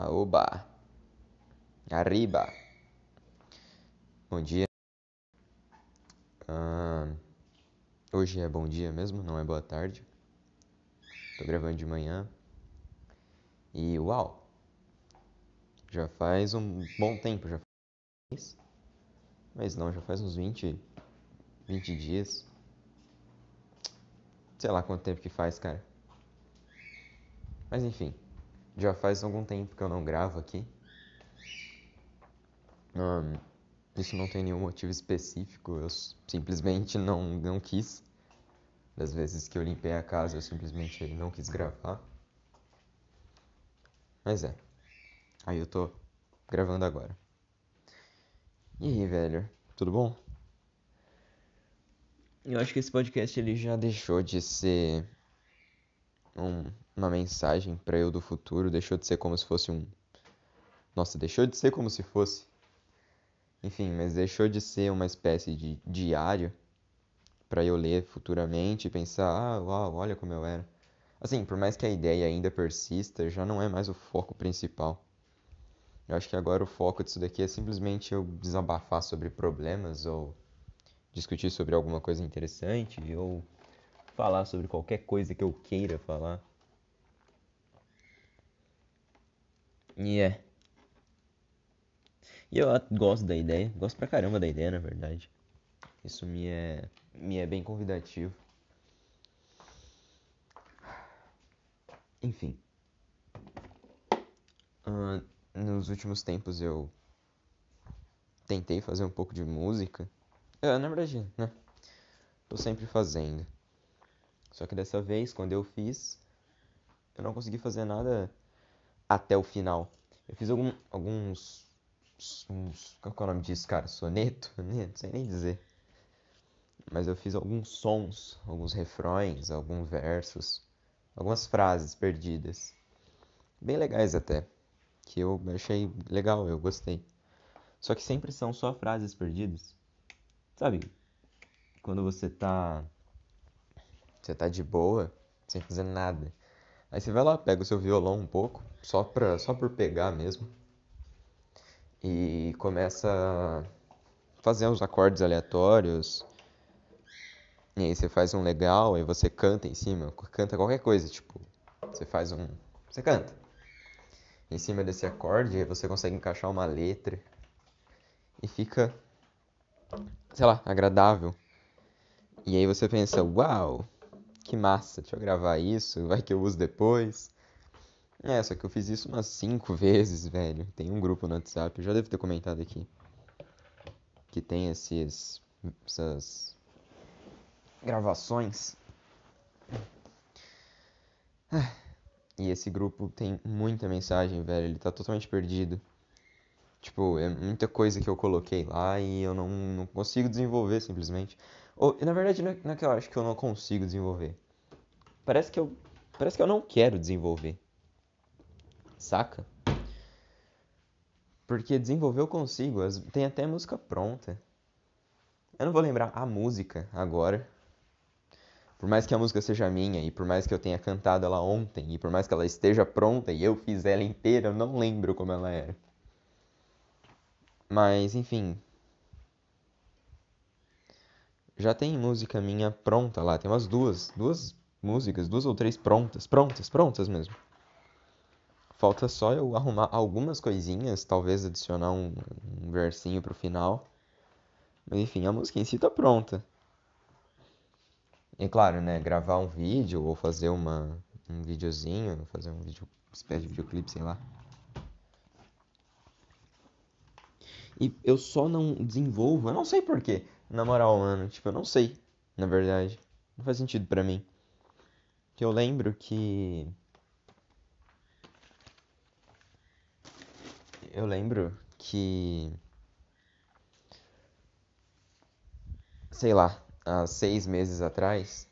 Aoba! Arriba! Bom dia. Ah, hoje é bom dia mesmo, não é boa tarde. Tô gravando de manhã. E uau! Já faz um bom tempo, já faz. Mas não, já faz uns 20, 20 dias. Sei lá quanto tempo que faz, cara. Mas enfim, já faz algum tempo que eu não gravo aqui. Um, isso não tem nenhum motivo específico, eu simplesmente não, não quis. Das vezes que eu limpei a casa, eu simplesmente não quis gravar. Mas é. Aí eu tô gravando agora. E aí, velho? Tudo bom? Eu acho que esse podcast ele já deixou de ser um, uma mensagem para eu do futuro, deixou de ser como se fosse um. Nossa, deixou de ser como se fosse. Enfim, mas deixou de ser uma espécie de diário para eu ler futuramente e pensar, ah, uau, olha como eu era. Assim, por mais que a ideia ainda persista, já não é mais o foco principal. Eu acho que agora o foco disso daqui é simplesmente eu desabafar sobre problemas ou discutir sobre alguma coisa interessante ou falar sobre qualquer coisa que eu queira falar. E é. E eu gosto da ideia, gosto pra caramba da ideia, na verdade. Isso me é, me é bem convidativo. Enfim. Uh, nos últimos tempos eu tentei fazer um pouco de música. É, na verdade, né? Tô sempre fazendo. Só que dessa vez, quando eu fiz, eu não consegui fazer nada até o final. Eu fiz algum, alguns. Uns, qual é o nome disso, cara? Soneto? Não sei nem dizer. Mas eu fiz alguns sons, alguns refrões, alguns versos, algumas frases perdidas. Bem legais até. Que eu achei legal, eu gostei. Só que sempre são só frases perdidas. Sabe? Quando você tá. Você tá de boa, sem fazer nada. Aí você vai lá, pega o seu violão um pouco, só, pra, só por pegar mesmo. E começa a fazer uns acordes aleatórios. E aí você faz um legal, e você canta em cima, canta qualquer coisa, tipo, você faz um. Você canta. Em cima desse acorde, aí você consegue encaixar uma letra. E fica, sei lá, agradável. E aí você pensa, uau, que massa, deixa eu gravar isso, vai que eu uso depois. É, só que eu fiz isso umas 5 vezes, velho. Tem um grupo no WhatsApp, eu já devo ter comentado aqui. Que tem esses. essas. gravações. E esse grupo tem muita mensagem, velho. Ele tá totalmente perdido. Tipo, é muita coisa que eu coloquei lá e eu não, não consigo desenvolver simplesmente. Ou, na verdade, não é, não é que eu acho que eu não consigo desenvolver. Parece que eu, parece que eu não quero desenvolver. Saca? Porque desenvolver eu consigo. Tem até música pronta. Eu não vou lembrar a música agora. Por mais que a música seja minha e por mais que eu tenha cantado ela ontem e por mais que ela esteja pronta e eu fiz ela inteira, eu não lembro como ela era. Mas, enfim, já tem música minha pronta lá, tem umas duas, duas músicas, duas ou três prontas, prontas, prontas mesmo. Falta só eu arrumar algumas coisinhas, talvez adicionar um, um versinho pro final. Mas enfim, a música em si tá pronta. E claro, né, gravar um vídeo ou fazer uma, um videozinho, fazer um vídeo, espécie de videoclipe, sei lá. E eu só não desenvolvo, eu não sei porquê. Na moral, mano, tipo, eu não sei, na verdade. Não faz sentido para mim. Que eu lembro que eu lembro que sei lá, há seis meses atrás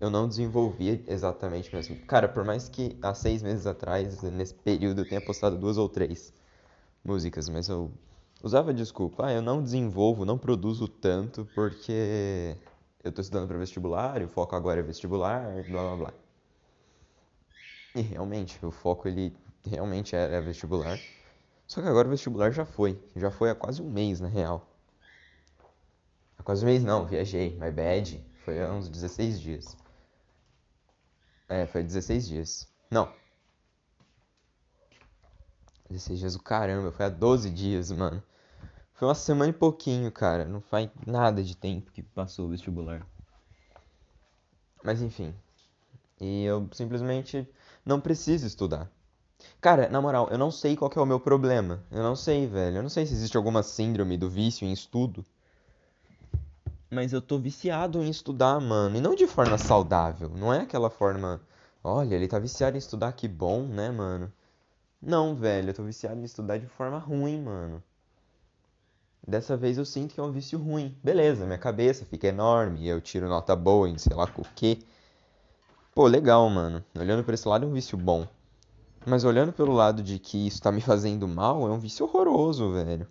eu não desenvolvi exatamente mesmo. Cara, por mais que há seis meses atrás, nesse período, eu tenha postado duas ou três músicas, mas eu usava desculpa, ah, eu não desenvolvo, não produzo tanto porque eu estou estudando para vestibular, o foco agora é vestibular, blá blá blá. E realmente, o foco ele realmente era vestibular. Só que agora o vestibular já foi. Já foi há quase um mês, na real. Há quase um mês não, viajei. My bad. Foi há uns 16 dias. É, foi 16 dias. Não. 16 dias o caramba, foi há 12 dias, mano. Foi uma semana e pouquinho, cara. Não faz nada de tempo que passou o vestibular. Mas enfim. E eu simplesmente não preciso estudar. Cara, na moral, eu não sei qual é o meu problema. Eu não sei, velho. Eu não sei se existe alguma síndrome do vício em estudo. Mas eu tô viciado em estudar, mano. E não de forma saudável. Não é aquela forma. Olha, ele tá viciado em estudar, que bom, né, mano? Não, velho. Eu tô viciado em estudar de forma ruim, mano. Dessa vez eu sinto que é um vício ruim. Beleza, minha cabeça fica enorme. Eu tiro nota boa em sei lá o quê. Pô, legal, mano. Olhando por esse lado é um vício bom. Mas olhando pelo lado de que isso tá me fazendo mal, é um vício horroroso, velho.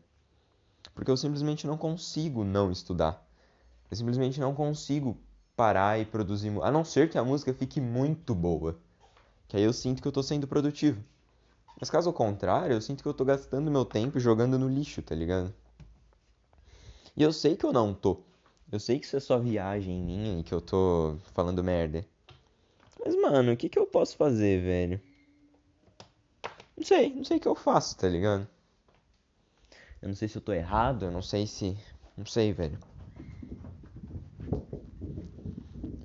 Porque eu simplesmente não consigo não estudar. Eu simplesmente não consigo parar e produzir. A não ser que a música fique muito boa. Que aí eu sinto que eu tô sendo produtivo. Mas caso contrário, eu sinto que eu tô gastando meu tempo jogando no lixo, tá ligado? E eu sei que eu não tô. Eu sei que isso é só viagem minha e que eu tô falando merda. Mas, mano, o que, que eu posso fazer, velho? Não sei, não sei o que eu faço, tá ligado? Eu não sei se eu tô errado, eu não sei se. Não sei, velho.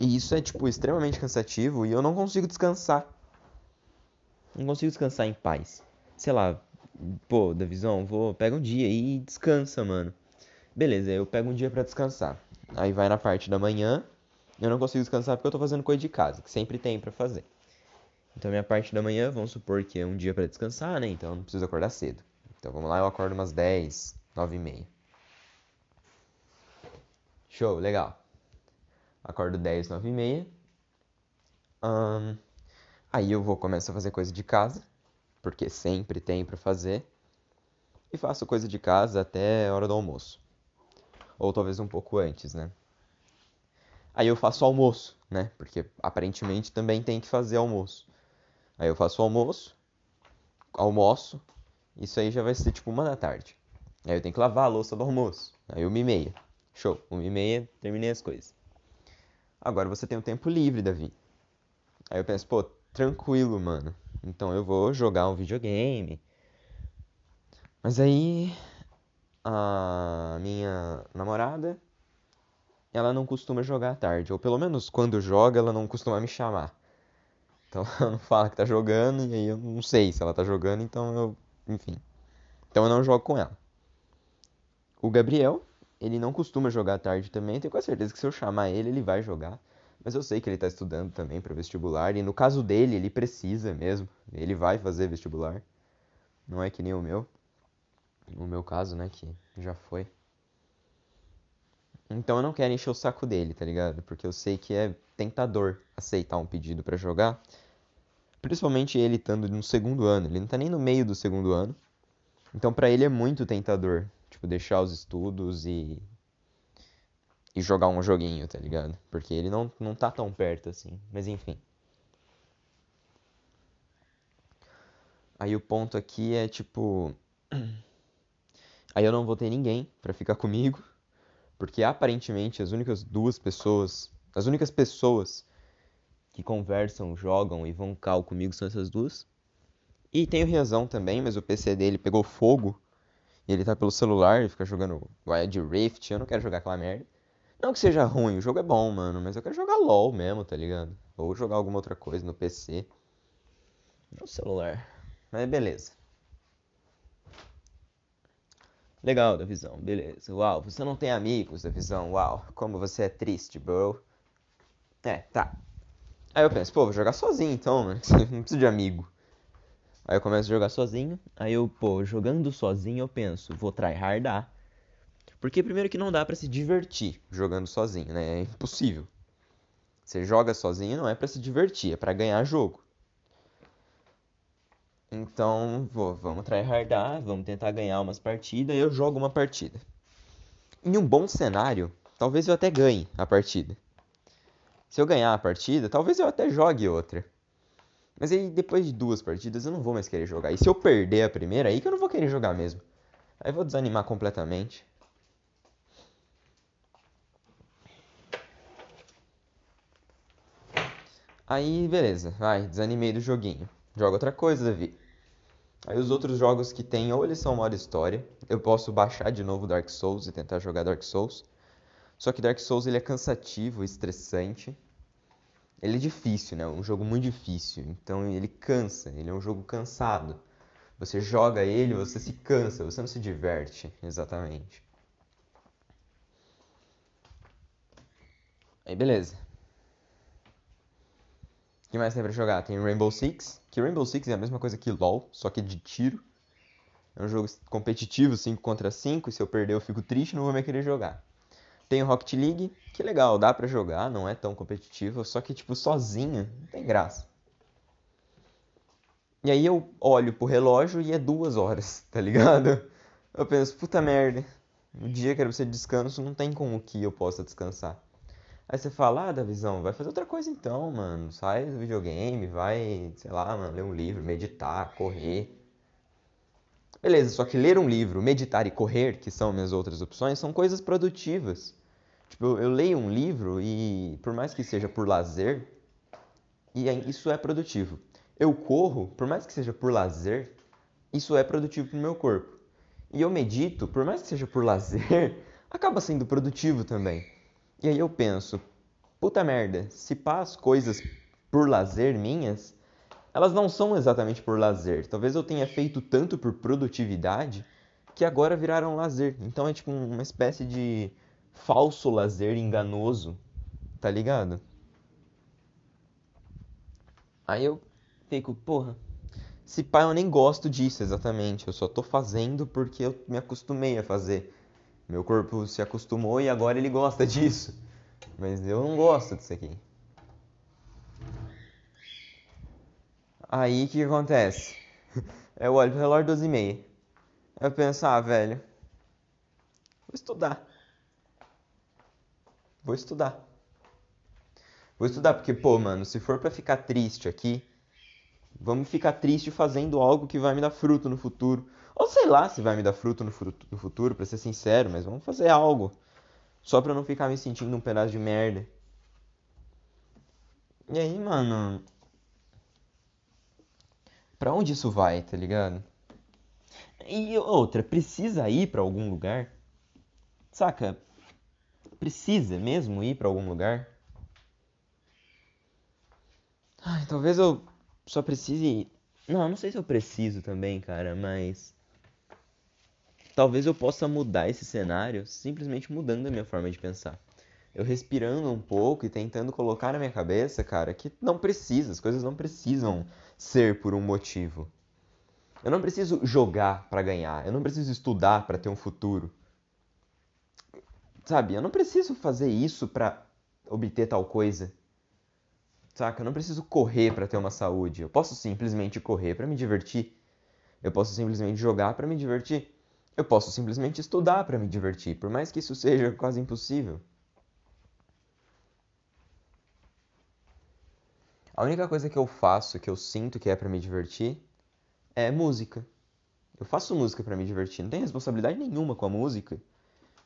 E isso é, tipo, extremamente cansativo e eu não consigo descansar. Não consigo descansar em paz. Sei lá, pô, da visão, vou, pega um dia e descansa, mano. Beleza, eu pego um dia para descansar. Aí vai na parte da manhã, eu não consigo descansar porque eu tô fazendo coisa de casa, que sempre tem para fazer. Então, minha parte da manhã, vamos supor que é um dia para descansar, né? Então, eu não preciso acordar cedo. Então, vamos lá, eu acordo umas 10, 9 e meia. Show, legal. Acordo 10, 9 e meia. Aí eu vou começar a fazer coisa de casa, porque sempre tem para fazer. E faço coisa de casa até a hora do almoço. Ou talvez um pouco antes, né? Aí eu faço almoço, né? Porque aparentemente também tem que fazer almoço. Aí eu faço almoço, almoço, isso aí já vai ser tipo uma da tarde. Aí eu tenho que lavar a louça do almoço. Aí uma e meia. Show, uma e meia, terminei as coisas. Agora você tem o um tempo livre, Davi. Aí eu penso, pô, tranquilo, mano. Então eu vou jogar um videogame. Mas aí a minha namorada, ela não costuma jogar à tarde, ou pelo menos quando joga, ela não costuma me chamar. Então ela não fala que tá jogando e aí eu não sei se ela tá jogando, então eu. Enfim. Então eu não jogo com ela. O Gabriel, ele não costuma jogar à tarde também, tenho quase certeza que se eu chamar ele, ele vai jogar. Mas eu sei que ele tá estudando também para vestibular, e no caso dele, ele precisa mesmo. Ele vai fazer vestibular. Não é que nem o meu. No meu caso, né, que já foi. Então eu não quero encher o saco dele, tá ligado? Porque eu sei que é tentador aceitar um pedido para jogar. Principalmente ele estando no segundo ano, ele não tá nem no meio do segundo ano. Então para ele é muito tentador, tipo, deixar os estudos e e jogar um joguinho, tá ligado? Porque ele não, não tá tão perto assim, mas enfim. Aí o ponto aqui é tipo Aí eu não vou ter ninguém para ficar comigo porque aparentemente as únicas duas pessoas, as únicas pessoas que conversam, jogam e vão cal comigo são essas duas. E tem o Riazão também, mas o PC dele pegou fogo. E ele tá pelo celular e fica jogando Wild Rift. Eu não quero jogar aquela merda. Não que seja ruim, o jogo é bom, mano, mas eu quero jogar LOL mesmo, tá ligado? Ou jogar alguma outra coisa no PC. No celular. Mas beleza. Legal, da visão, beleza. Uau, você não tem amigos da visão, uau, como você é triste, bro. É, tá. Aí eu penso, pô, vou jogar sozinho então, mano. Não preciso de amigo. Aí eu começo a jogar sozinho. Aí eu, pô, jogando sozinho eu penso, vou tryhardar. Porque primeiro que não dá para se divertir jogando sozinho, né? É impossível. Você joga sozinho não é para se divertir, é para ganhar jogo. Então, vou, vamos tryhardar, vamos tentar ganhar umas partidas e eu jogo uma partida. Em um bom cenário, talvez eu até ganhe a partida. Se eu ganhar a partida, talvez eu até jogue outra. Mas aí depois de duas partidas eu não vou mais querer jogar. E se eu perder a primeira, aí que eu não vou querer jogar mesmo. Aí eu vou desanimar completamente. Aí, beleza, vai, desanimei do joguinho. Joga outra coisa, Davi. Aí os outros jogos que tem, ou eles são modo história, eu posso baixar de novo Dark Souls e tentar jogar Dark Souls. Só que Dark Souls ele é cansativo, estressante. Ele é difícil, né? Um jogo muito difícil. Então ele cansa, ele é um jogo cansado. Você joga ele, você se cansa, você não se diverte, exatamente. Aí beleza. O que mais tem pra jogar? Tem Rainbow Six, que Rainbow Six é a mesma coisa que LoL, só que de tiro. É um jogo competitivo, 5 contra 5, se eu perder eu fico triste, não vou mais querer jogar. Tem o Rocket League, que legal, dá pra jogar, não é tão competitivo, só que tipo sozinho, não tem graça. E aí eu olho pro relógio e é duas horas, tá ligado? Eu penso, puta merda, o dia que era pra ser descanso não tem como que eu possa descansar. Aí você fala, ah, Davizão, vai fazer outra coisa então, mano. Sai do videogame, vai, sei lá, mano, ler um livro, meditar, correr. Beleza, só que ler um livro, meditar e correr, que são minhas outras opções, são coisas produtivas. Tipo, eu, eu leio um livro e, por mais que seja por lazer, e isso é produtivo. Eu corro, por mais que seja por lazer, isso é produtivo pro meu corpo. E eu medito, por mais que seja por lazer, acaba sendo produtivo também. E aí eu penso, puta merda, se pá as coisas por lazer minhas, elas não são exatamente por lazer. Talvez eu tenha feito tanto por produtividade que agora viraram lazer. Então é tipo uma espécie de falso lazer enganoso, tá ligado? Aí eu fico, porra, se pá eu nem gosto disso exatamente, eu só tô fazendo porque eu me acostumei a fazer. Meu corpo se acostumou e agora ele gosta disso. Mas eu não gosto disso aqui. Aí o que, acontece? Eu olho pro relógio 12 e meia. Eu penso, ah, velho, vou estudar. Vou estudar. Vou estudar porque, pô, mano, se for pra ficar triste aqui, vamos ficar triste fazendo algo que vai me dar fruto no futuro. Ou sei lá se vai me dar fruto no, no futuro, pra ser sincero, mas vamos fazer algo. Só pra não ficar me sentindo um pedaço de merda. E aí, mano. Pra onde isso vai, tá ligado? E outra, precisa ir pra algum lugar? Saca? Precisa mesmo ir pra algum lugar? Ai, talvez eu só precise. Não, não sei se eu preciso também, cara, mas talvez eu possa mudar esse cenário simplesmente mudando a minha forma de pensar. Eu respirando um pouco e tentando colocar na minha cabeça, cara, que não precisa, as coisas não precisam ser por um motivo. Eu não preciso jogar para ganhar, eu não preciso estudar para ter um futuro. Sabe, eu não preciso fazer isso para obter tal coisa. Saca? Eu não preciso correr para ter uma saúde. Eu posso simplesmente correr para me divertir. Eu posso simplesmente jogar para me divertir. Eu posso simplesmente estudar para me divertir, por mais que isso seja quase impossível. A única coisa que eu faço, que eu sinto que é para me divertir, é música. Eu faço música para me divertir, não tenho responsabilidade nenhuma com a música.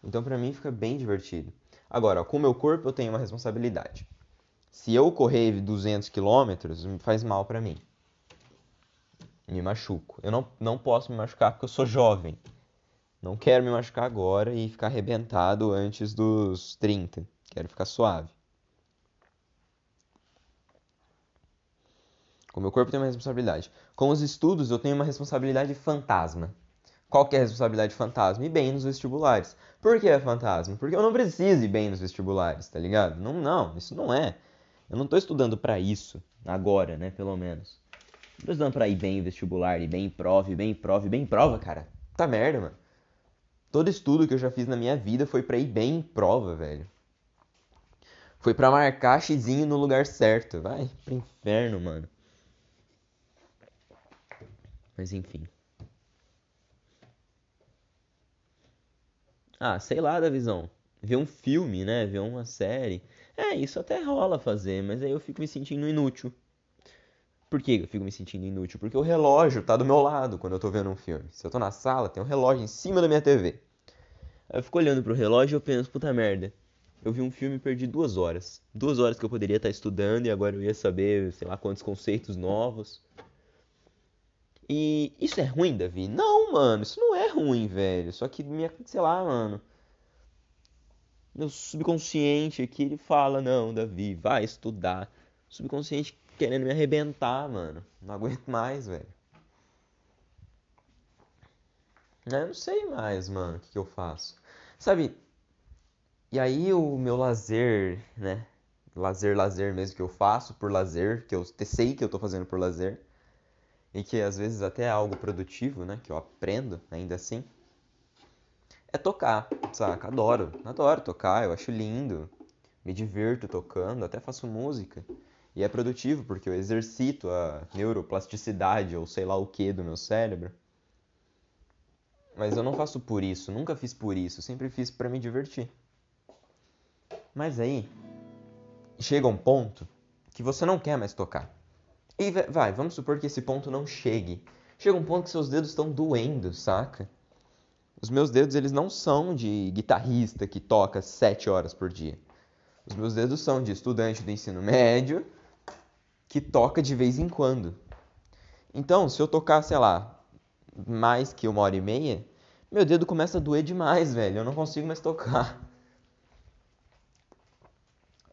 Então para mim fica bem divertido. Agora, com o meu corpo eu tenho uma responsabilidade. Se eu correr 200 km, faz mal para mim. Me machuco. Eu não, não posso me machucar porque eu sou jovem. Não quero me machucar agora e ficar arrebentado antes dos 30. Quero ficar suave. O meu corpo tenho uma responsabilidade. Com os estudos eu tenho uma responsabilidade fantasma. Qual que é a responsabilidade fantasma? Ir bem nos vestibulares. Por que é fantasma? Porque eu não preciso ir bem nos vestibulares, tá ligado? Não, não, isso não é. Eu não tô estudando para isso agora, né, pelo menos. Não tô estudando pra ir bem em vestibular, ir bem em prova, ir bem em prova, ir bem em prova, cara. Tá merda, mano. Todo estudo que eu já fiz na minha vida foi para ir bem em prova, velho. Foi para marcar xizinho no lugar certo. Vai pro inferno, mano. Mas enfim. Ah, sei lá, da visão. Ver um filme, né? Ver uma série. É, isso até rola fazer, mas aí eu fico me sentindo inútil. Por que eu fico me sentindo inútil? Porque o relógio tá do meu lado quando eu tô vendo um filme. Se eu tô na sala, tem um relógio em cima da minha TV. Aí eu fico olhando pro relógio e eu penso, puta merda. Eu vi um filme e perdi duas horas. Duas horas que eu poderia estar estudando e agora eu ia saber, sei lá, quantos conceitos novos. E isso é ruim, Davi? Não, mano, isso não é ruim, velho. Só que minha, sei lá, mano. Meu subconsciente aqui ele fala: "Não, Davi, vai estudar". Subconsciente querendo me arrebentar, mano. Não aguento mais, velho. Eu não sei mais, mano, o que, que eu faço. Sabe? E aí o meu lazer, né? Lazer, lazer mesmo que eu faço por lazer, que eu sei que eu tô fazendo por lazer, e que às vezes até é algo produtivo, né? Que eu aprendo ainda assim, é tocar, saca? Adoro, adoro tocar, eu acho lindo, me divirto tocando, até faço música. E é produtivo porque eu exercito a neuroplasticidade ou sei lá o que do meu cérebro. Mas eu não faço por isso, nunca fiz por isso, sempre fiz para me divertir. Mas aí chega um ponto que você não quer mais tocar. E vai, vamos supor que esse ponto não chegue. Chega um ponto que seus dedos estão doendo, saca? Os meus dedos eles não são de guitarrista que toca sete horas por dia. Os meus dedos são de estudante do ensino médio que toca de vez em quando. Então, se eu tocar, sei lá, mais que uma hora e meia, meu dedo começa a doer demais, velho. Eu não consigo mais tocar.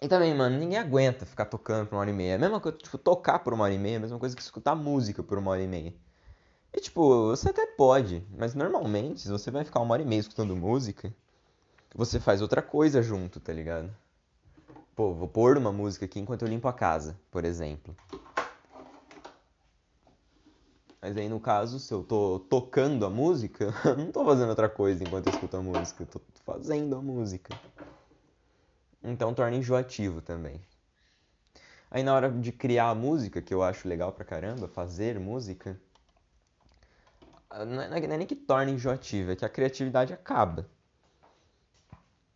E também, mano, ninguém aguenta ficar tocando por uma hora e meia. É a mesma coisa, tipo, tocar por uma hora e meia é a mesma coisa que escutar música por uma hora e meia. E, tipo, você até pode, mas normalmente, se você vai ficar uma hora e meia escutando música, você faz outra coisa junto, tá ligado? Pô, vou pôr uma música aqui enquanto eu limpo a casa, por exemplo. Mas aí no caso, se eu tô tocando a música, eu não tô fazendo outra coisa enquanto eu escuto a música, eu tô fazendo a música. Então torna enjoativo também. Aí na hora de criar a música, que eu acho legal pra caramba, fazer música, não é, não é nem que torna enjoativo, é que a criatividade acaba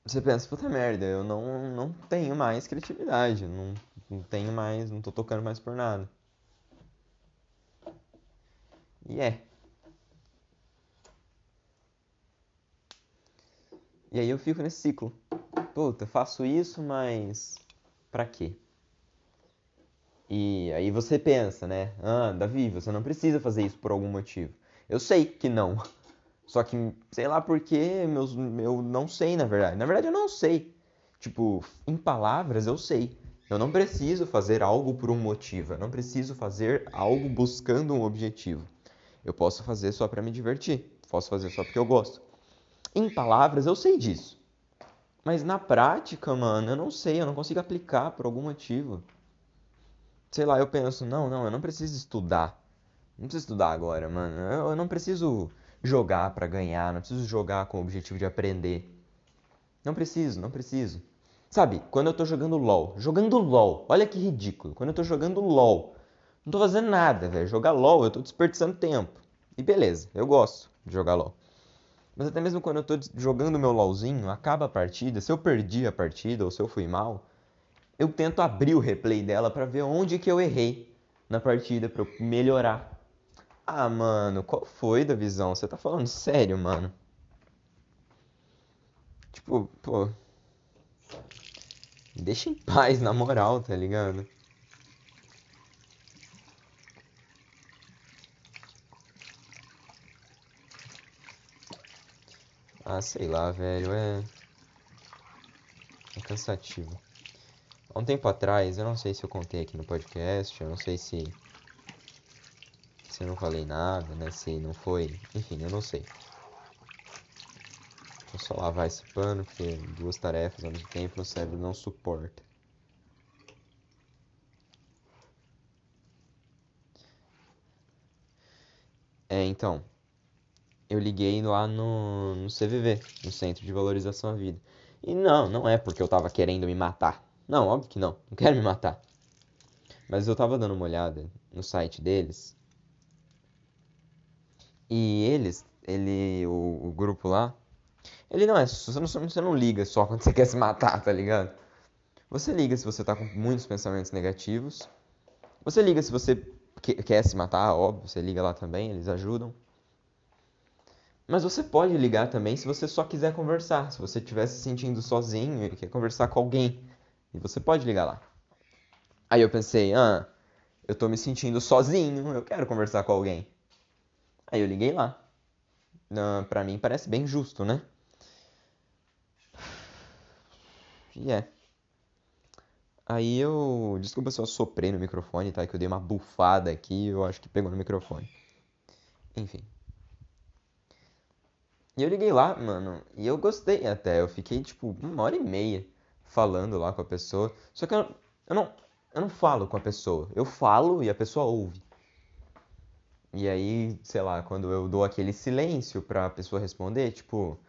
você pensa, puta merda, eu não, não tenho mais criatividade, não, não tenho mais, não tô tocando mais por nada. E é. E aí eu fico nesse ciclo. Puta, faço isso, mas pra quê? E aí você pensa, né? Ah, Davi, você não precisa fazer isso por algum motivo. Eu sei que não. Só que, sei lá porque, meus, eu não sei, na verdade. Na verdade, eu não sei. Tipo, em palavras, eu sei. Eu não preciso fazer algo por um motivo. Eu não preciso fazer algo buscando um objetivo. Eu posso fazer só para me divertir. Posso fazer só porque eu gosto. Em palavras, eu sei disso. Mas na prática, mano, eu não sei. Eu não consigo aplicar por algum motivo. Sei lá, eu penso, não, não, eu não preciso estudar. Não preciso estudar agora, mano. Eu não preciso jogar para ganhar, não preciso jogar com o objetivo de aprender. Não preciso, não preciso. Sabe, quando eu tô jogando LOL, jogando LOL, olha que ridículo. Quando eu tô jogando LOL, não tô fazendo nada, velho. Jogar LOL, eu tô desperdiçando tempo. E beleza, eu gosto de jogar LOL. Mas até mesmo quando eu tô jogando meu LOLzinho, acaba a partida, se eu perdi a partida ou se eu fui mal, eu tento abrir o replay dela para ver onde que eu errei na partida para melhorar. Ah, mano, qual foi da visão? Você tá falando sério, mano? Tipo, pô. Deixa em paz, na moral, tá ligado? Ah, sei lá, velho, é. É cansativo. Há um tempo atrás, eu não sei se eu contei aqui no podcast, eu não sei se se eu não falei nada, né? Se não foi. Enfim, eu não sei. Vou só lavar esse pano, porque duas tarefas ao mesmo tempo o cérebro não suporta. É, então. Eu liguei lá no, no CVV, no Centro de Valorização à Vida. E não, não é porque eu tava querendo me matar. Não, óbvio que não. Não quero me matar. Mas eu tava dando uma olhada no site deles e eles, ele, o, o grupo lá, ele não é, você não, você não liga só quando você quer se matar, tá ligado? Você liga se você tá com muitos pensamentos negativos. Você liga se você quer se matar, óbvio, você liga lá também, eles ajudam. Mas você pode ligar também se você só quiser conversar. Se você estiver se sentindo sozinho e quer conversar com alguém. E você pode ligar lá. Aí eu pensei, ah, eu tô me sentindo sozinho, eu quero conversar com alguém. Aí eu liguei lá. Pra mim parece bem justo, né? E é. Aí eu. Desculpa se eu soprei no microfone, tá? Que eu dei uma bufada aqui eu acho que pegou no microfone. Enfim. E eu liguei lá, mano, e eu gostei até. Eu fiquei, tipo, uma hora e meia falando lá com a pessoa. Só que eu, eu, não, eu não falo com a pessoa. Eu falo e a pessoa ouve. E aí, sei lá, quando eu dou aquele silêncio pra pessoa responder, tipo.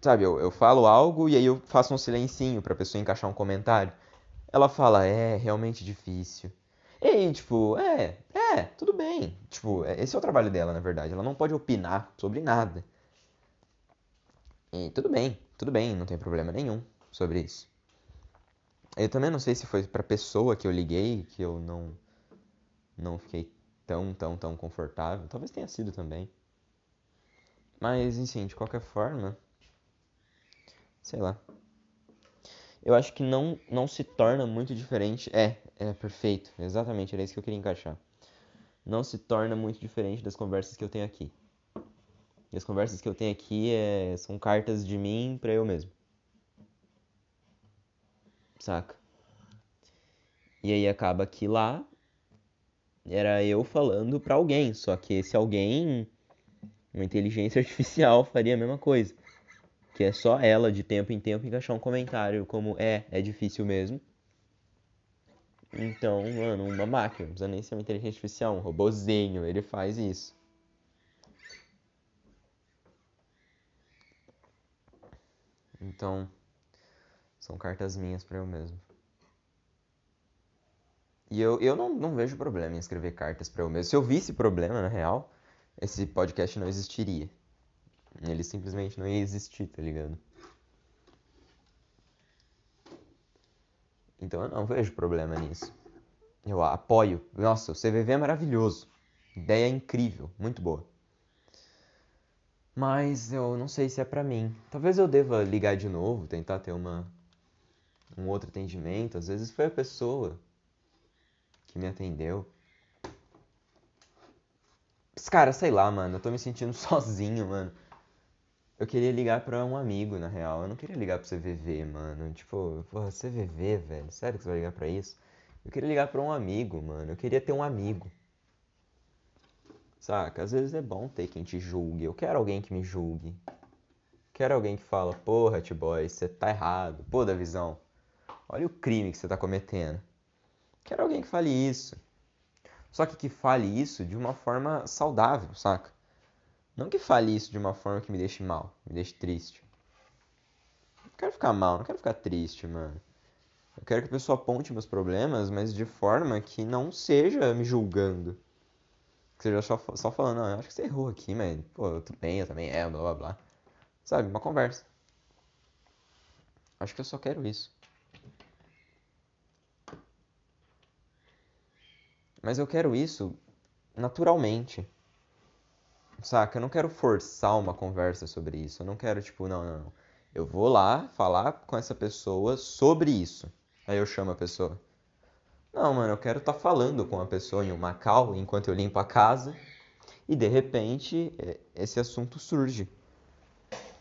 Sabe, eu, eu falo algo e aí eu faço um silencinho pra pessoa encaixar um comentário. Ela fala, é, realmente difícil. E aí, tipo, é, é, tudo bem. Tipo, é, esse é o trabalho dela, na verdade. Ela não pode opinar sobre nada. E tudo bem, tudo bem, não tem problema nenhum sobre isso. Eu também não sei se foi pra pessoa que eu liguei que eu não não fiquei tão, tão, tão confortável. Talvez tenha sido também. Mas, enfim, de qualquer forma, sei lá. Eu acho que não, não se torna muito diferente. É, é perfeito, exatamente, era isso que eu queria encaixar. Não se torna muito diferente das conversas que eu tenho aqui. E as conversas que eu tenho aqui é, são cartas de mim para eu mesmo. Saca? E aí acaba que lá era eu falando para alguém, só que esse alguém, uma inteligência artificial, faria a mesma coisa. Que é só ela, de tempo em tempo, encaixar um comentário como é, é difícil mesmo. Então, mano, uma máquina, não precisa nem ser uma inteligência artificial, um robozinho, ele faz isso. Então, são cartas minhas para eu mesmo. E eu, eu não, não vejo problema em escrever cartas para eu mesmo. Se eu visse problema, na real, esse podcast não existiria. Ele simplesmente não ia existir, tá ligado? Então eu não vejo problema nisso. Eu apoio. Nossa, o CVV é maravilhoso. Ideia incrível, muito boa. Mas eu não sei se é para mim. Talvez eu deva ligar de novo, tentar ter uma um outro atendimento. Às vezes foi a pessoa me atendeu. Cara, sei lá, mano, eu tô me sentindo sozinho, mano. Eu queria ligar pra um amigo, na real. Eu não queria ligar pro CVV, mano. Tipo, porra, CVV, velho. Sério que você vai ligar pra isso? Eu queria ligar pra um amigo, mano. Eu queria ter um amigo. Saca? Às vezes é bom ter quem te julgue. Eu quero alguém que me julgue. Quero alguém que fala, porra, T-Boy, você tá errado. Pô, da visão. Olha o crime que você tá cometendo. Quero alguém que fale isso. Só que que fale isso de uma forma saudável, saca? Não que fale isso de uma forma que me deixe mal, me deixe triste. Não quero ficar mal, não quero ficar triste, mano. Eu quero que a pessoa aponte meus problemas, mas de forma que não seja me julgando. Que seja só, só falando, não, eu acho que você errou aqui, mas, pô, tudo bem, eu também é, blá blá blá. Sabe, uma conversa. Acho que eu só quero isso. Mas eu quero isso naturalmente. Saca? Eu não quero forçar uma conversa sobre isso. Eu não quero, tipo, não, não, não. Eu vou lá falar com essa pessoa sobre isso. Aí eu chamo a pessoa. Não, mano, eu quero estar tá falando com a pessoa em um Macau enquanto eu limpo a casa. E de repente é, esse assunto surge.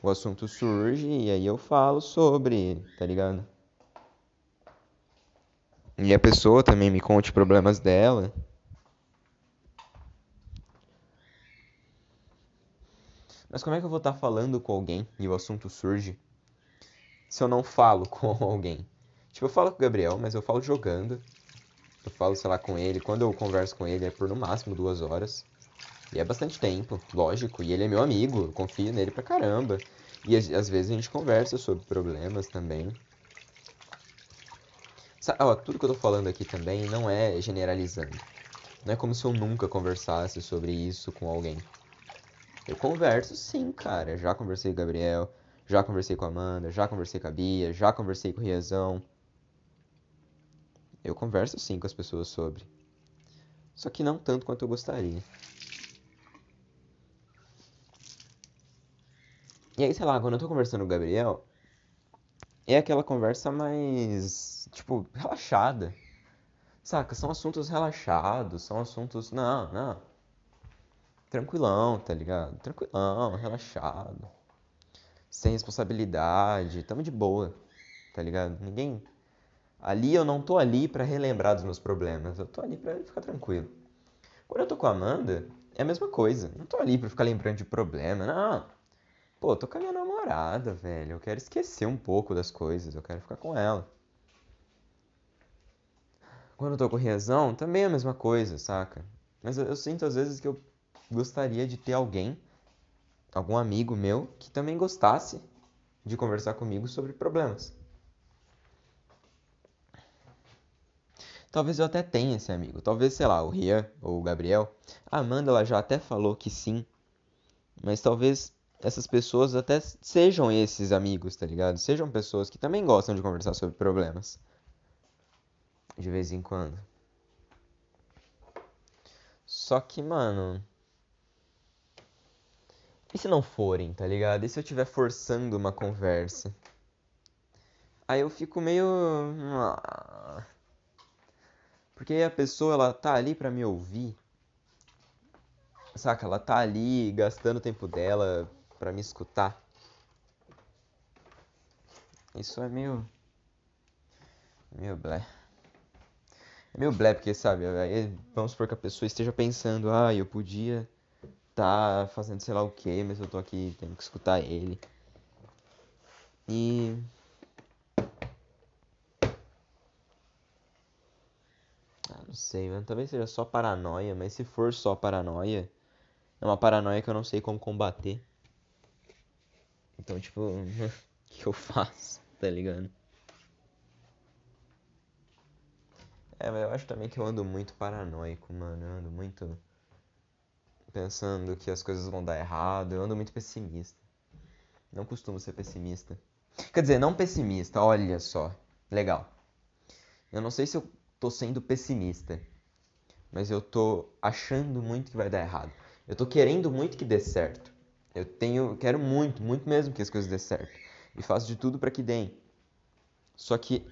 O assunto surge e aí eu falo sobre, tá ligado? E a pessoa também me conte problemas dela. Mas como é que eu vou estar falando com alguém e o assunto surge se eu não falo com alguém? Tipo, eu falo com o Gabriel, mas eu falo jogando. Eu falo, sei lá, com ele. Quando eu converso com ele é por no máximo duas horas. E é bastante tempo, lógico. E ele é meu amigo, eu confio nele pra caramba. E às vezes a gente conversa sobre problemas também. Ó, tudo que eu tô falando aqui também não é generalizando. Não é como se eu nunca conversasse sobre isso com alguém. Eu converso sim, cara. Já conversei com o Gabriel, já conversei com a Amanda, já conversei com a Bia, já conversei com o Riazão. Eu converso sim com as pessoas sobre. Só que não tanto quanto eu gostaria. E aí, sei lá, quando eu tô conversando com o Gabriel, é aquela conversa mais, tipo, relaxada. Saca? São assuntos relaxados, são assuntos. Não, não. Tranquilão, tá ligado? Tranquilão, relaxado. Sem responsabilidade, tamo de boa, tá ligado? Ninguém. Ali eu não tô ali para relembrar dos meus problemas, eu tô ali pra ficar tranquilo. Quando eu tô com a Amanda, é a mesma coisa. Não tô ali pra ficar lembrando de problema, não. Pô, tô com a minha namorada, velho. Eu quero esquecer um pouco das coisas, eu quero ficar com ela. Quando eu tô com o Riazão, também é a mesma coisa, saca? Mas eu, eu sinto às vezes que eu gostaria de ter alguém, algum amigo meu, que também gostasse de conversar comigo sobre problemas. Talvez eu até tenha esse amigo. Talvez, sei lá, o Rian ou o Gabriel. A Amanda ela já até falou que sim. Mas talvez essas pessoas até sejam esses amigos, tá ligado? Sejam pessoas que também gostam de conversar sobre problemas. De vez em quando. Só que, mano. E se não forem, tá ligado? E se eu estiver forçando uma conversa? Aí eu fico meio. Ah. Porque a pessoa, ela tá ali pra me ouvir. Saca? Ela tá ali gastando o tempo dela para me escutar. Isso é meio. meio blé. É meio blé, porque, sabe, vamos supor que a pessoa esteja pensando, ah, eu podia tá fazendo sei lá o que, mas eu tô aqui tendo que escutar ele. E. Ah, não sei, mano. Talvez seja só paranoia, mas se for só paranoia, é uma paranoia que eu não sei como combater. Então, tipo, o que eu faço, tá ligado? É, mas eu acho também que eu ando muito paranoico, mano. Eu ando muito pensando que as coisas vão dar errado. Eu ando muito pessimista. Não costumo ser pessimista. Quer dizer, não pessimista, olha só. Legal. Eu não sei se eu tô sendo pessimista, mas eu tô achando muito que vai dar errado. Eu tô querendo muito que dê certo. Eu tenho, quero muito, muito mesmo que as coisas dê certo. E faço de tudo para que deem. Só que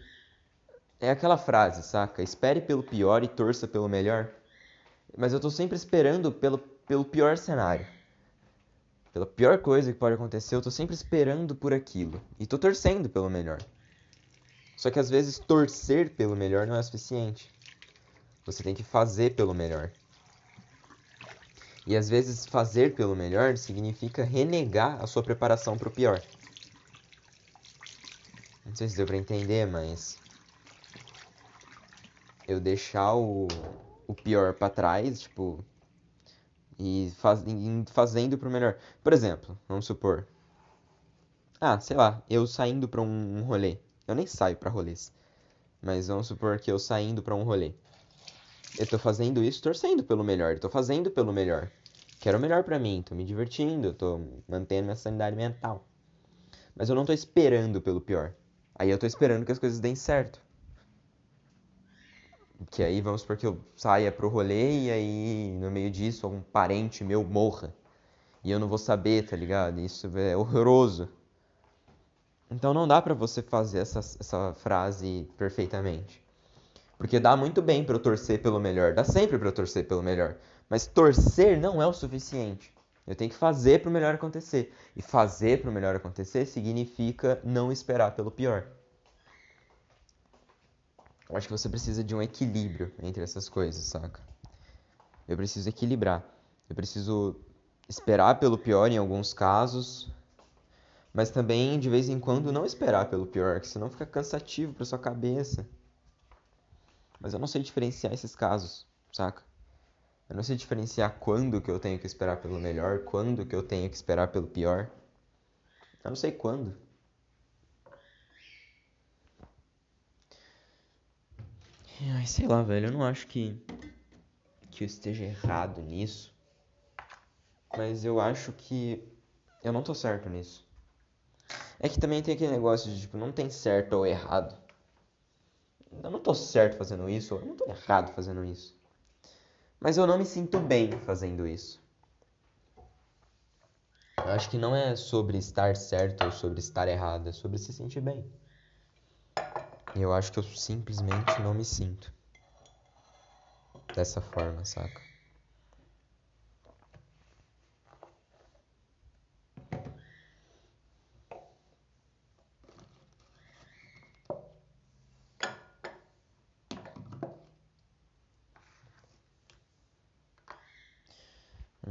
é aquela frase, saca? Espere pelo pior e torça pelo melhor. Mas eu tô sempre esperando pelo, pelo pior cenário. Pela pior coisa que pode acontecer, eu tô sempre esperando por aquilo. E tô torcendo pelo melhor. Só que às vezes torcer pelo melhor não é suficiente. Você tem que fazer pelo melhor. E às vezes fazer pelo melhor significa renegar a sua preparação para o pior. Não sei se deu para entender, mas eu deixar o, o pior para trás, tipo, e faz, fazendo pro melhor. Por exemplo, vamos supor, ah, sei lá, eu saindo para um, um rolê. Eu nem saio para rolês, mas vamos supor que eu saindo para um rolê. Eu tô fazendo isso torcendo pelo melhor, tô fazendo pelo melhor. Quero o melhor para mim, tô me divertindo, tô mantendo minha sanidade mental. Mas eu não tô esperando pelo pior. Aí eu tô esperando que as coisas deem certo. Que aí vamos supor que eu saia pro rolê e aí no meio disso algum parente meu morra. E eu não vou saber, tá ligado? Isso é horroroso. Então não dá pra você fazer essa, essa frase perfeitamente. Porque dá muito bem para eu torcer pelo melhor, dá sempre para eu torcer pelo melhor. Mas torcer não é o suficiente. Eu tenho que fazer para o melhor acontecer. E fazer para o melhor acontecer significa não esperar pelo pior. Eu acho que você precisa de um equilíbrio entre essas coisas, saca? Eu preciso equilibrar. Eu preciso esperar pelo pior em alguns casos, mas também de vez em quando não esperar pelo pior, que senão fica cansativo para sua cabeça. Mas eu não sei diferenciar esses casos, saca? Eu não sei diferenciar quando que eu tenho que esperar pelo melhor, quando que eu tenho que esperar pelo pior. Eu não sei quando. Ai, sei lá, velho, eu não acho que que eu esteja errado nisso. Mas eu acho que eu não tô certo nisso. É que também tem aquele negócio de tipo, não tem certo ou errado. Eu não tô certo fazendo isso, eu não tô errado fazendo isso. Mas eu não me sinto bem fazendo isso. Eu acho que não é sobre estar certo ou sobre estar errado, é sobre se sentir bem. E eu acho que eu simplesmente não me sinto dessa forma, saca?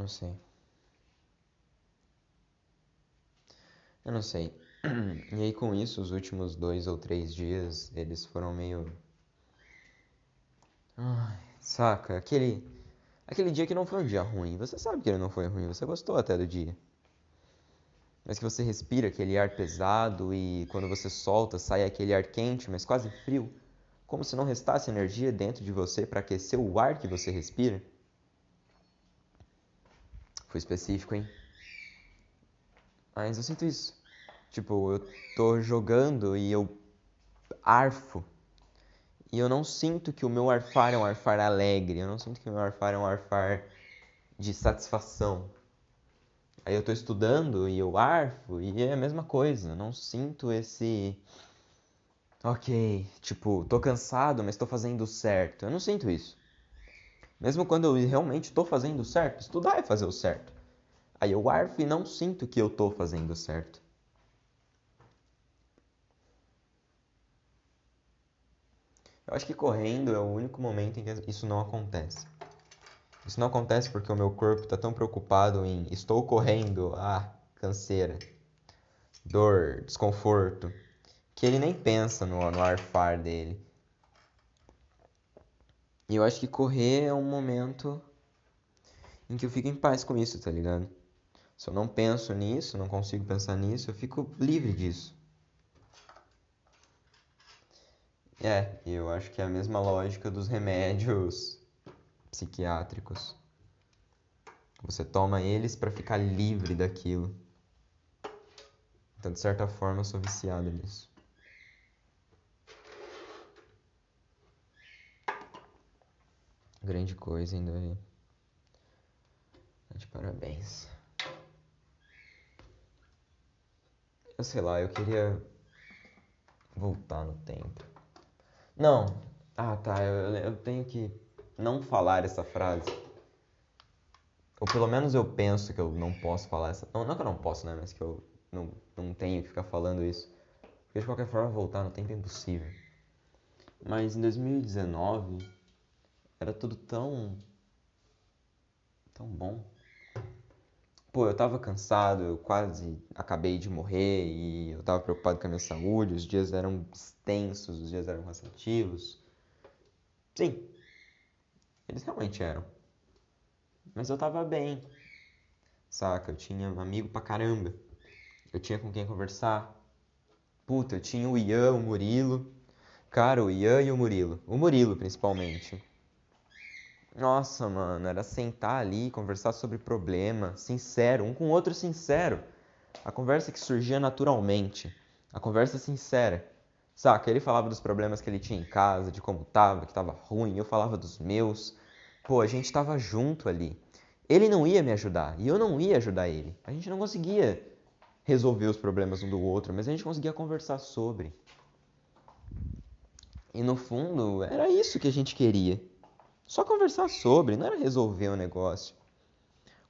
Não sei. Eu não sei. E aí com isso, os últimos dois ou três dias, eles foram meio. Ai, saca? Aquele. Aquele dia que não foi um dia ruim. Você sabe que ele não foi ruim, você gostou até do dia. Mas que você respira aquele ar pesado e quando você solta, sai aquele ar quente, mas quase frio. Como se não restasse energia dentro de você para aquecer o ar que você respira. Foi específico, hein? Mas eu sinto isso. Tipo, eu tô jogando e eu arfo. E eu não sinto que o meu arfar é um arfar alegre. Eu não sinto que o meu arfar é um arfar de satisfação. Aí eu tô estudando e eu arfo e é a mesma coisa. Eu não sinto esse. Ok, tipo, tô cansado, mas tô fazendo certo. Eu não sinto isso. Mesmo quando eu realmente tô fazendo certo, estudar é fazer o certo. Aí eu arfo e não sinto que eu tô fazendo certo. Eu acho que correndo é o único momento em que isso não acontece. Isso não acontece porque o meu corpo está tão preocupado em estou correndo, ah, canseira, dor, desconforto, que ele nem pensa no, no arfar dele. E eu acho que correr é um momento em que eu fico em paz com isso, tá ligado? Se eu não penso nisso, não consigo pensar nisso, eu fico livre disso. É, eu acho que é a mesma lógica dos remédios psiquiátricos. Você toma eles para ficar livre daquilo. Então, de certa forma, eu sou viciado nisso. Grande coisa, ainda. De parabéns. Eu sei lá, eu queria voltar no tempo. Não. Ah, tá. Eu, eu tenho que não falar essa frase. Ou pelo menos eu penso que eu não posso falar essa. Não, não que eu não posso, né? Mas que eu não, não tenho que ficar falando isso. Porque de qualquer forma voltar no tempo é impossível. Mas em 2019 era tudo tão. tão bom. Pô, eu tava cansado, eu quase acabei de morrer e eu tava preocupado com a minha saúde, os dias eram extensos, os dias eram cansativos. Sim, eles realmente eram. Mas eu tava bem, saca? Eu tinha um amigo pra caramba, eu tinha com quem conversar. Puta, eu tinha o Ian, o Murilo. Cara, o Ian e o Murilo. O Murilo, principalmente. Nossa, mano, era sentar ali, conversar sobre problema, sincero, um com o outro sincero. A conversa que surgia naturalmente, a conversa sincera. Saca? Ele falava dos problemas que ele tinha em casa, de como tava, que tava ruim, eu falava dos meus. Pô, a gente tava junto ali. Ele não ia me ajudar e eu não ia ajudar ele. A gente não conseguia resolver os problemas um do outro, mas a gente conseguia conversar sobre. E no fundo, era isso que a gente queria. Só conversar sobre, não era resolver o um negócio.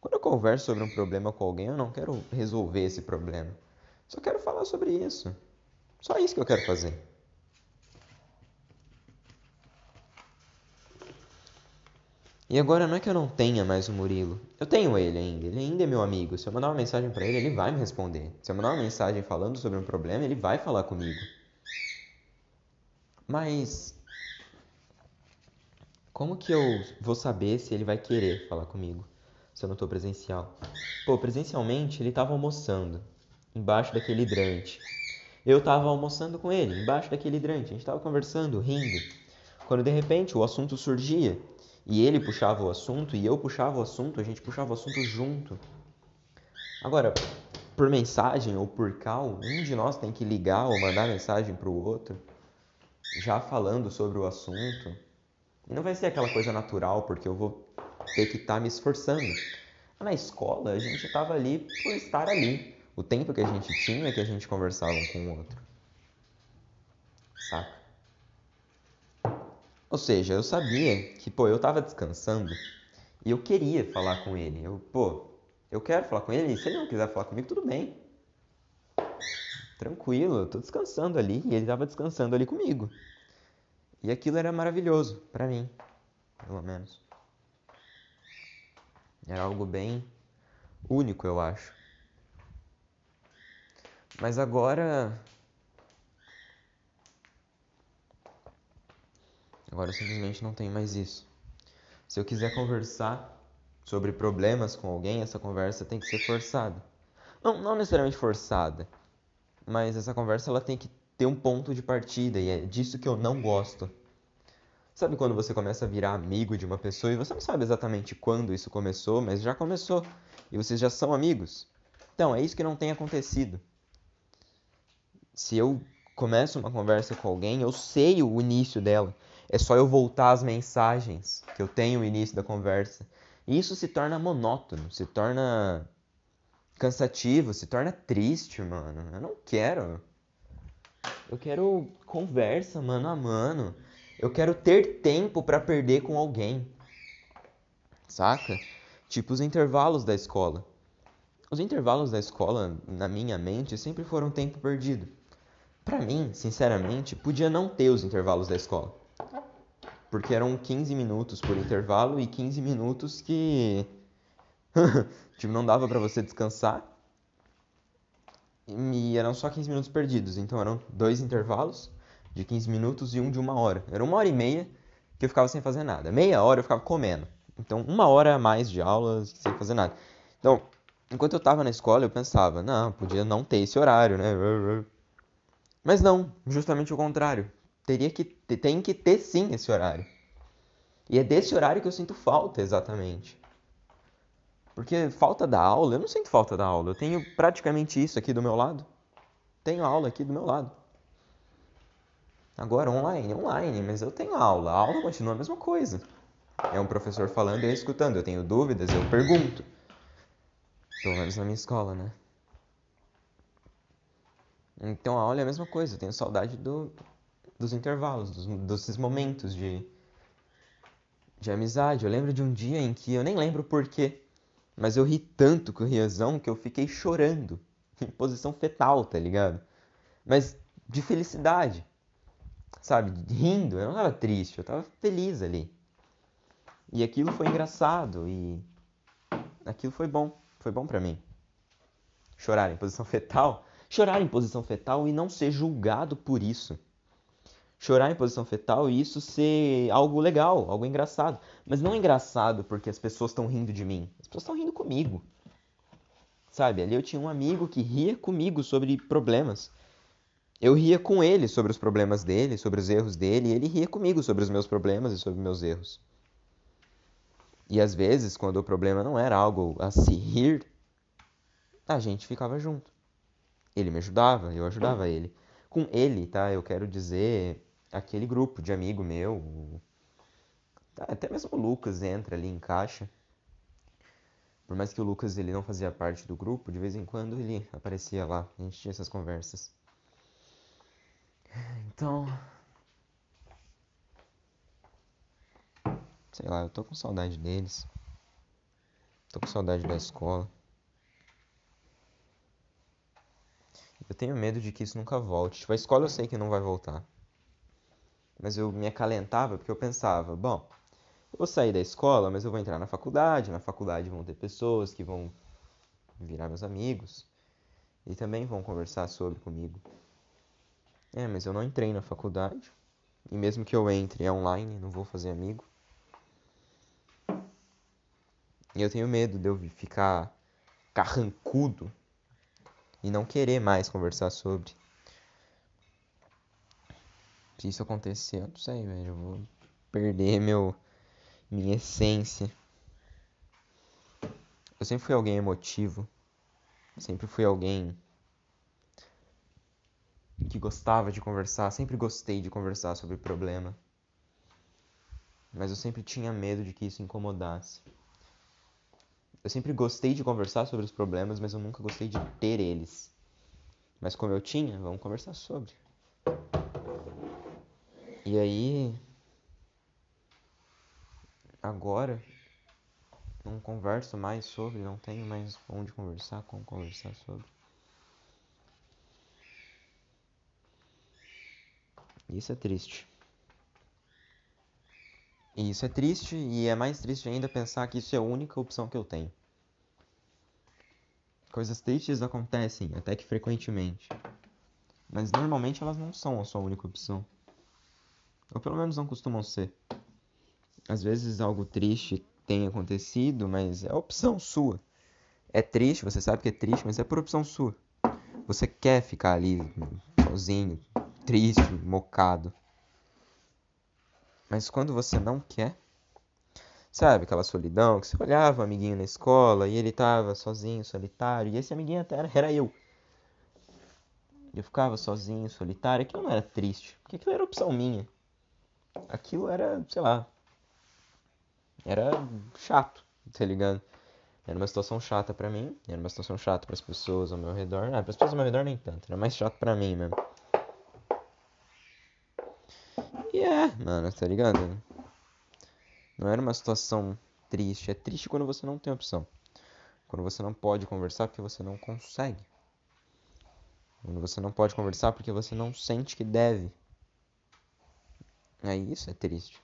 Quando eu converso sobre um problema com alguém, eu não quero resolver esse problema. Só quero falar sobre isso. Só isso que eu quero fazer. E agora não é que eu não tenha mais o Murilo. Eu tenho ele ainda. Ele ainda é meu amigo. Se eu mandar uma mensagem para ele, ele vai me responder. Se eu mandar uma mensagem falando sobre um problema, ele vai falar comigo. Mas como que eu vou saber se ele vai querer falar comigo se eu não tô presencial? Pô, presencialmente ele tava almoçando embaixo daquele hidrante. Eu tava almoçando com ele embaixo daquele hidrante. A gente tava conversando, rindo. Quando de repente o assunto surgia e ele puxava o assunto e eu puxava o assunto, a gente puxava o assunto junto. Agora, por mensagem ou por call, um de nós tem que ligar ou mandar mensagem para o outro, já falando sobre o assunto. E não vai ser aquela coisa natural, porque eu vou ter que estar tá me esforçando. Na escola, a gente estava ali por estar ali. O tempo que a gente tinha é que a gente conversava um com o outro. Saca? Ou seja, eu sabia que, pô, eu tava descansando e eu queria falar com ele. Eu, pô, eu quero falar com ele. Se ele não quiser falar comigo, tudo bem. Tranquilo, eu tô descansando ali e ele tava descansando ali comigo. E aquilo era maravilhoso para mim, pelo menos. Era algo bem único, eu acho. Mas agora. Agora eu simplesmente não tenho mais isso. Se eu quiser conversar sobre problemas com alguém, essa conversa tem que ser forçada. Não, não necessariamente forçada, mas essa conversa ela tem que ter um ponto de partida e é disso que eu não gosto. Sabe quando você começa a virar amigo de uma pessoa e você não sabe exatamente quando isso começou, mas já começou e vocês já são amigos? Então, é isso que não tem acontecido. Se eu começo uma conversa com alguém, eu sei o início dela. É só eu voltar às mensagens que eu tenho no início da conversa. E isso se torna monótono, se torna cansativo, se torna triste, mano. Eu não quero. Eu quero conversa mano a mano. Eu quero ter tempo para perder com alguém. Saca? Tipo os intervalos da escola. Os intervalos da escola, na minha mente, sempre foram tempo perdido. Para mim, sinceramente, podia não ter os intervalos da escola. Porque eram 15 minutos por intervalo e 15 minutos que tipo não dava para você descansar. E eram só 15 minutos perdidos, então eram dois intervalos de 15 minutos e um de uma hora. Era uma hora e meia que eu ficava sem fazer nada. Meia hora eu ficava comendo. Então, uma hora a mais de aulas sem fazer nada. Então, enquanto eu estava na escola, eu pensava, não, podia não ter esse horário, né? Mas não, justamente o contrário. Teria que tem que ter sim esse horário. E é desse horário que eu sinto falta, exatamente. Porque falta da aula, eu não sinto falta da aula. Eu tenho praticamente isso aqui do meu lado. Tenho aula aqui do meu lado. Agora online, online, mas eu tenho aula. A aula continua a mesma coisa. É um professor falando e eu escutando. Eu tenho dúvidas, eu pergunto. Pelo menos na minha escola, né? Então a aula é a mesma coisa. Eu tenho saudade do, dos intervalos, dos, desses momentos de, de amizade. Eu lembro de um dia em que eu nem lembro porquê, mas eu ri tanto com o Riazão que eu fiquei chorando em posição fetal, tá ligado? Mas de felicidade sabe, rindo. Eu não tava triste, eu tava feliz ali. E aquilo foi engraçado e aquilo foi bom, foi bom para mim. Chorar em posição fetal, chorar em posição fetal e não ser julgado por isso. Chorar em posição fetal e isso ser algo legal, algo engraçado. Mas não engraçado porque as pessoas estão rindo de mim. As pessoas estão rindo comigo. Sabe, ali eu tinha um amigo que ria comigo sobre problemas eu ria com ele sobre os problemas dele, sobre os erros dele, e ele ria comigo sobre os meus problemas e sobre meus erros. E às vezes, quando o problema não era algo a se rir, a gente ficava junto. Ele me ajudava, eu ajudava ele. Com ele, tá? Eu quero dizer aquele grupo de amigo meu. Até mesmo o Lucas entra ali, encaixa. Por mais que o Lucas ele não fazia parte do grupo, de vez em quando ele aparecia lá. A gente tinha essas conversas. Então. Sei lá, eu tô com saudade deles. Tô com saudade da escola. Eu tenho medo de que isso nunca volte. Tipo, a escola eu sei que não vai voltar. Mas eu me acalentava porque eu pensava, bom, eu vou sair da escola, mas eu vou entrar na faculdade. Na faculdade vão ter pessoas que vão virar meus amigos e também vão conversar sobre comigo. É, mas eu não entrei na faculdade. E mesmo que eu entre é online, não vou fazer amigo. E eu tenho medo de eu ficar carrancudo e não querer mais conversar sobre. Se isso acontecer, eu não sei, velho. Eu vou perder meu, minha essência. Eu sempre fui alguém emotivo. Sempre fui alguém que gostava de conversar, sempre gostei de conversar sobre problema. mas eu sempre tinha medo de que isso incomodasse. Eu sempre gostei de conversar sobre os problemas, mas eu nunca gostei de ter eles. Mas como eu tinha, vamos conversar sobre. E aí. Agora. Não converso mais sobre, não tenho mais onde conversar, como conversar sobre. Isso é triste. Isso é triste, e é mais triste ainda pensar que isso é a única opção que eu tenho. Coisas tristes acontecem, até que frequentemente. Mas normalmente elas não são a sua única opção. Ou pelo menos não costumam ser. Às vezes algo triste tem acontecido, mas é opção sua. É triste, você sabe que é triste, mas é por opção sua. Você quer ficar ali sozinho, triste, mocado. Mas quando você não quer, sabe aquela solidão que você olhava o amiguinho na escola e ele tava sozinho, solitário, e esse amiguinho até era, era eu. Eu ficava sozinho, solitário, aquilo não era triste, porque aquilo era opção minha. Aquilo era, sei lá, era chato, tá ligado? Era uma situação chata pra mim, era uma situação chata para as pessoas ao meu redor. Ah, para as pessoas ao meu redor nem tanto, era mais chato pra mim mesmo. E é, mano, tá ligado? Não era uma situação triste. É triste quando você não tem opção. Quando você não pode conversar porque você não consegue. Quando você não pode conversar porque você não sente que deve. É isso, é triste.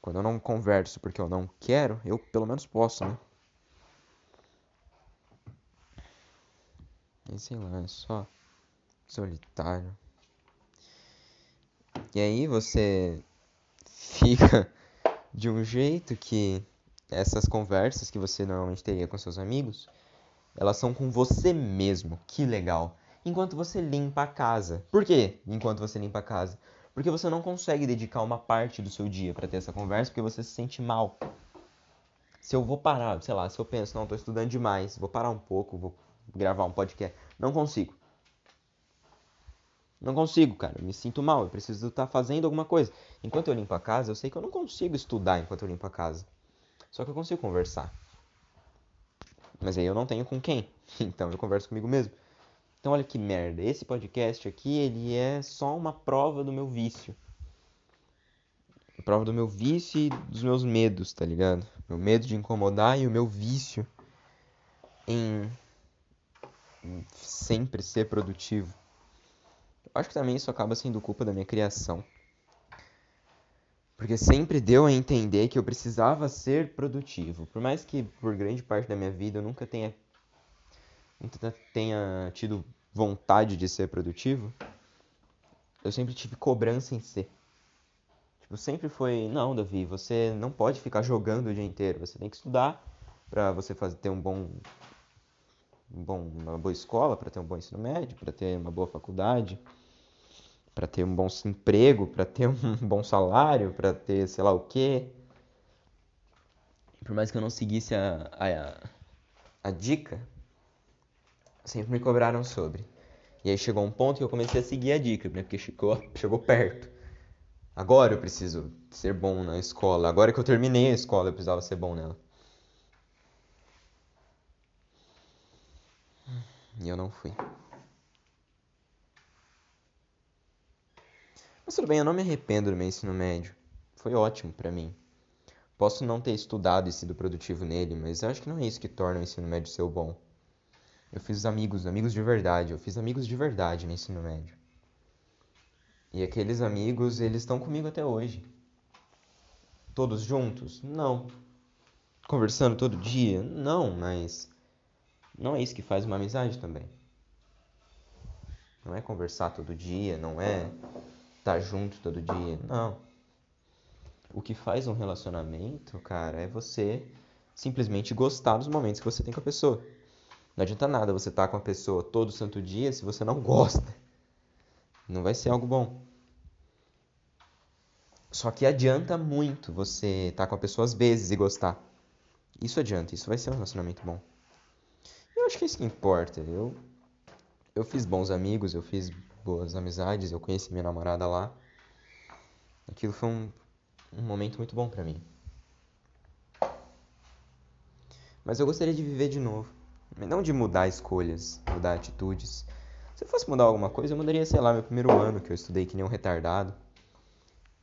Quando eu não converso porque eu não quero, eu pelo menos posso, né? E sei lá, é só solitário. E aí você fica de um jeito que essas conversas que você normalmente teria com seus amigos, elas são com você mesmo. Que legal. Enquanto você limpa a casa. Por quê? Enquanto você limpa a casa. Porque você não consegue dedicar uma parte do seu dia para ter essa conversa porque você se sente mal. Se eu vou parar, sei lá, se eu penso, não, tô estudando demais, vou parar um pouco, vou gravar um podcast, não consigo. Não consigo, cara. Eu me sinto mal. Eu preciso estar fazendo alguma coisa. Enquanto eu limpo a casa, eu sei que eu não consigo estudar enquanto eu limpo a casa. Só que eu consigo conversar. Mas aí eu não tenho com quem. Então eu converso comigo mesmo. Então olha que merda. Esse podcast aqui, ele é só uma prova do meu vício. Prova do meu vício e dos meus medos, tá ligado? Meu medo de incomodar e o meu vício em sempre ser produtivo. Acho que também isso acaba sendo culpa da minha criação. Porque sempre deu a entender que eu precisava ser produtivo. Por mais que por grande parte da minha vida eu nunca tenha, tenha tido vontade de ser produtivo, eu sempre tive cobrança em ser. Tipo, sempre foi, não, Davi, você não pode ficar jogando o dia inteiro, você tem que estudar para você fazer ter um bom, um bom uma boa escola, para ter um bom ensino médio, para ter uma boa faculdade para ter um bom emprego, para ter um bom salário, para ter sei lá o quê. Por mais que eu não seguisse a, a, a dica, sempre me cobraram sobre. E aí chegou um ponto que eu comecei a seguir a dica, né? Porque chegou, chegou perto. Agora eu preciso ser bom na escola. Agora que eu terminei a escola, eu precisava ser bom nela. E eu não fui. Mas tudo bem, eu não me arrependo do meu ensino médio. Foi ótimo para mim. Posso não ter estudado e sido produtivo nele, mas eu acho que não é isso que torna o ensino médio ser bom. Eu fiz amigos, amigos de verdade. Eu fiz amigos de verdade no ensino médio. E aqueles amigos, eles estão comigo até hoje. Todos juntos? Não. Conversando todo dia? Não, mas não é isso que faz uma amizade também. Não é conversar todo dia, não é estar tá junto todo dia. Não. O que faz um relacionamento, cara, é você simplesmente gostar dos momentos que você tem com a pessoa. Não adianta nada você estar tá com a pessoa todo santo dia se você não gosta. Não vai ser algo bom. Só que adianta muito você estar tá com a pessoa às vezes e gostar. Isso adianta, isso vai ser um relacionamento bom. Eu acho que é isso que importa. Eu, eu fiz bons amigos, eu fiz boas amizades, eu conheci minha namorada lá. Aquilo foi um, um momento muito bom para mim. Mas eu gostaria de viver de novo. Não de mudar escolhas, mudar atitudes. Se eu fosse mudar alguma coisa, eu mudaria, sei lá, meu primeiro ano, que eu estudei que nem um retardado.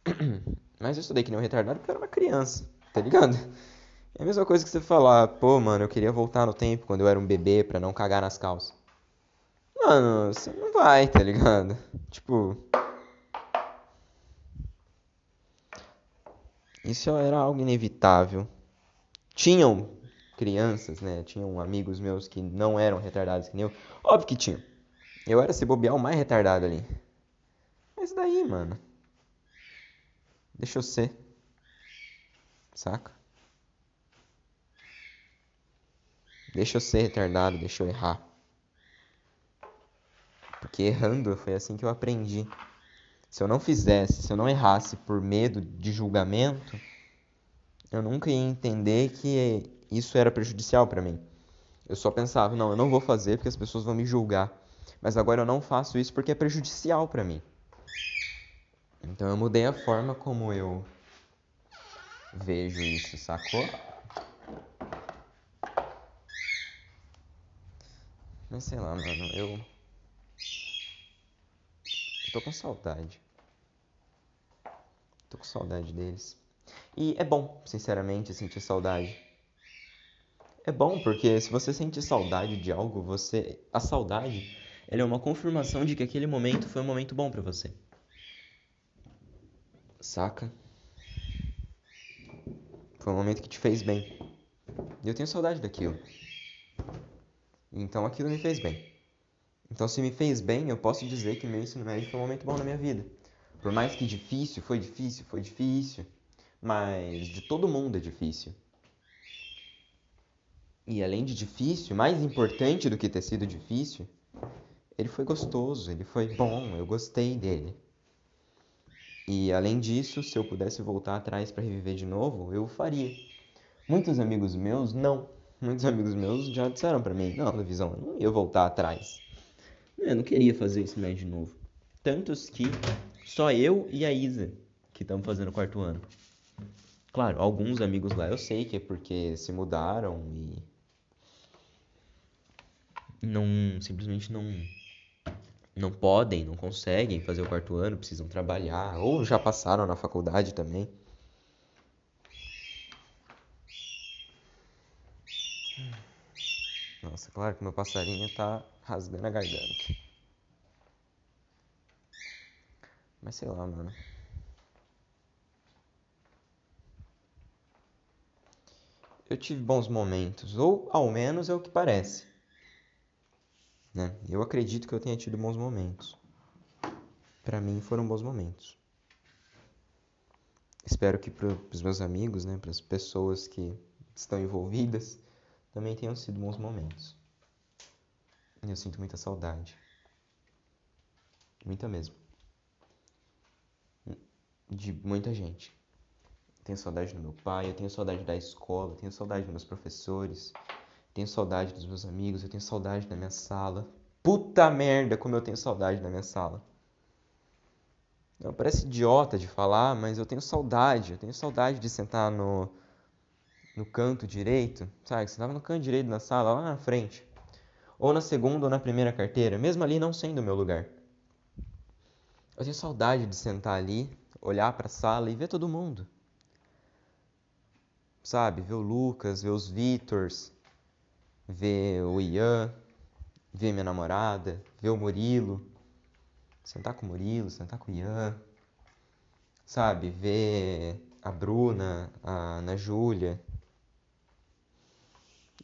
Mas eu estudei que nem um retardado porque eu era uma criança, tá ligado? É a mesma coisa que você falar, pô, mano, eu queria voltar no tempo quando eu era um bebê pra não cagar nas calças. Mano, você não vai, tá ligado? Tipo. Isso era algo inevitável. Tinham crianças, né? Tinham amigos meus que não eram retardados que nem eu. Óbvio que tinham. Eu era se bobear o mais retardado ali. Mas daí, mano. Deixa eu ser. Saca? Deixa eu ser retardado, deixa eu errar. Porque errando foi assim que eu aprendi. Se eu não fizesse, se eu não errasse por medo de julgamento, eu nunca ia entender que isso era prejudicial para mim. Eu só pensava, não, eu não vou fazer porque as pessoas vão me julgar. Mas agora eu não faço isso porque é prejudicial para mim. Então eu mudei a forma como eu vejo isso, sacou? Mas sei lá, mano, eu. eu tô com saudade. Tô com saudade deles. E é bom, sinceramente, sentir saudade. É bom porque se você sente saudade de algo, você. A saudade ela é uma confirmação de que aquele momento foi um momento bom para você. Saca? Foi um momento que te fez bem. E eu tenho saudade daquilo. Então aquilo me fez bem. Então se me fez bem, eu posso dizer que meu ensino médio foi um momento bom na minha vida. Por mais que difícil, foi difícil, foi difícil. Mas de todo mundo é difícil. E além de difícil, mais importante do que ter sido difícil, ele foi gostoso, ele foi bom, eu gostei dele. E além disso, se eu pudesse voltar atrás para reviver de novo, eu faria. Muitos amigos meus não. Muitos amigos meus já disseram para mim: "Não, Levisão, eu não ia voltar atrás". Eu não queria fazer isso mais de novo. Tantos que só eu e a Isa que estamos fazendo o quarto ano. Claro, alguns amigos lá eu sei que é porque se mudaram e não simplesmente não não podem, não conseguem fazer o quarto ano, precisam trabalhar, ou já passaram na faculdade também. Nossa, claro que meu passarinho tá rasgando a garganta. Mas sei lá, mano. Eu tive bons momentos, ou ao menos é o que parece. Né? Eu acredito que eu tenha tido bons momentos. Para mim foram bons momentos. Espero que para os meus amigos, né, para as pessoas que estão envolvidas, também tenham sido bons momentos. Eu sinto muita saudade. Muita mesmo. De muita gente. Tenho saudade do meu pai, eu tenho saudade da escola, tenho saudade dos meus professores, tenho saudade dos meus amigos, eu tenho saudade da minha sala. Puta merda, como eu tenho saudade da minha sala. Parece idiota de falar, mas eu tenho saudade. Eu tenho saudade de sentar no, no canto direito, sabe? Você estava no canto direito da sala, lá na frente. Ou na segunda ou na primeira carteira, mesmo ali não sendo o meu lugar. Eu tenho saudade de sentar ali, olhar para a sala e ver todo mundo. Sabe? Ver o Lucas, ver os Vitors, ver o Ian, ver minha namorada, ver o Murilo, sentar com o Murilo, sentar com o Ian, sabe? Ver a Bruna, a Ana Júlia.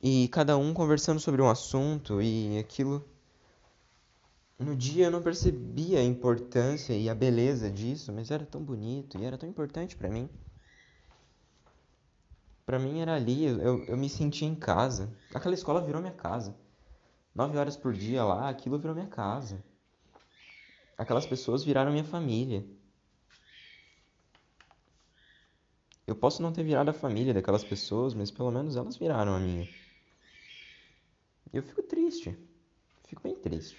E cada um conversando sobre um assunto e aquilo. No dia eu não percebia a importância e a beleza disso, mas era tão bonito e era tão importante para mim. Para mim era ali, eu, eu me sentia em casa. Aquela escola virou minha casa. Nove horas por dia lá, aquilo virou minha casa. Aquelas pessoas viraram minha família. Eu posso não ter virado a família daquelas pessoas, mas pelo menos elas viraram a minha. Eu fico triste. Fico bem triste.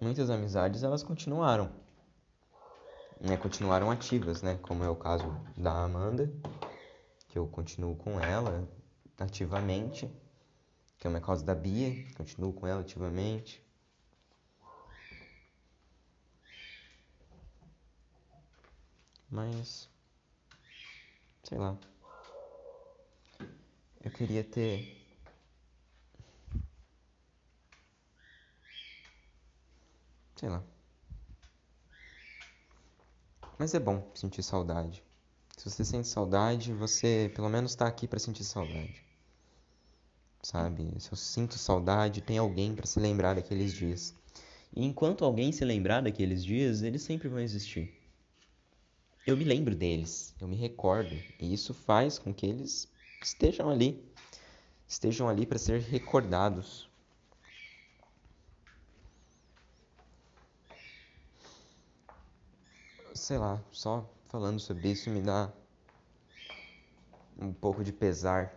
muitas amizades elas continuaram. Né, continuaram ativas, né? Como é o caso da Amanda, que eu continuo com ela ativamente, que é o caso da Bia, continuo com ela ativamente. Mas sei lá. Eu queria ter sei lá. Mas é bom sentir saudade. Se você sente saudade, você pelo menos está aqui para sentir saudade. Sabe? Se eu sinto saudade, tem alguém para se lembrar daqueles dias. E enquanto alguém se lembrar daqueles dias, eles sempre vão existir. Eu me lembro deles, eu me recordo, e isso faz com que eles estejam ali, estejam ali para ser recordados. Sei lá, só falando sobre isso me dá um pouco de pesar.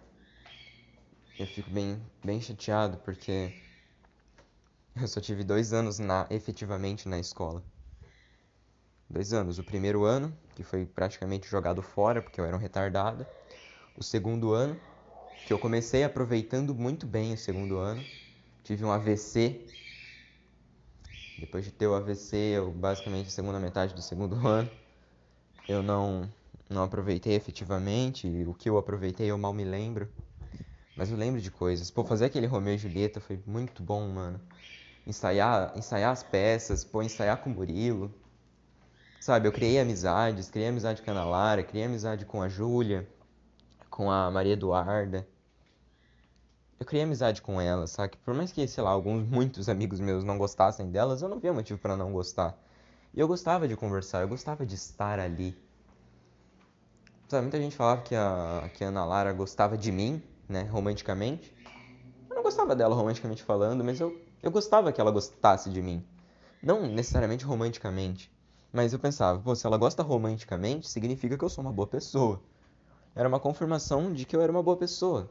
Eu fico bem, bem chateado porque eu só tive dois anos na, efetivamente na escola. Dois anos. O primeiro ano, que foi praticamente jogado fora porque eu era um retardado. O segundo ano, que eu comecei aproveitando muito bem o segundo ano. Tive um AVC depois de ter o AVC, eu basicamente a segunda metade do segundo ano, eu não não aproveitei efetivamente, o que eu aproveitei eu mal me lembro. Mas eu lembro de coisas. Pô, fazer aquele Romeu e Julieta foi muito bom, mano. Ensaiar, ensaiar as peças, pô, ensaiar com o Murilo. Sabe, eu criei amizades, criei amizade com a Ana Lara, criei amizade com a Júlia, com a Maria Eduarda eu criei amizade com elas, sabe? Por mais que, sei lá, alguns, muitos amigos meus não gostassem delas, eu não via motivo para não gostar. E eu gostava de conversar, eu gostava de estar ali. Sabe, muita gente falava que a, que a Ana Lara gostava de mim, né, romanticamente. Eu não gostava dela romanticamente falando, mas eu, eu gostava que ela gostasse de mim. Não necessariamente romanticamente. Mas eu pensava, pô, se ela gosta romanticamente, significa que eu sou uma boa pessoa. Era uma confirmação de que eu era uma boa pessoa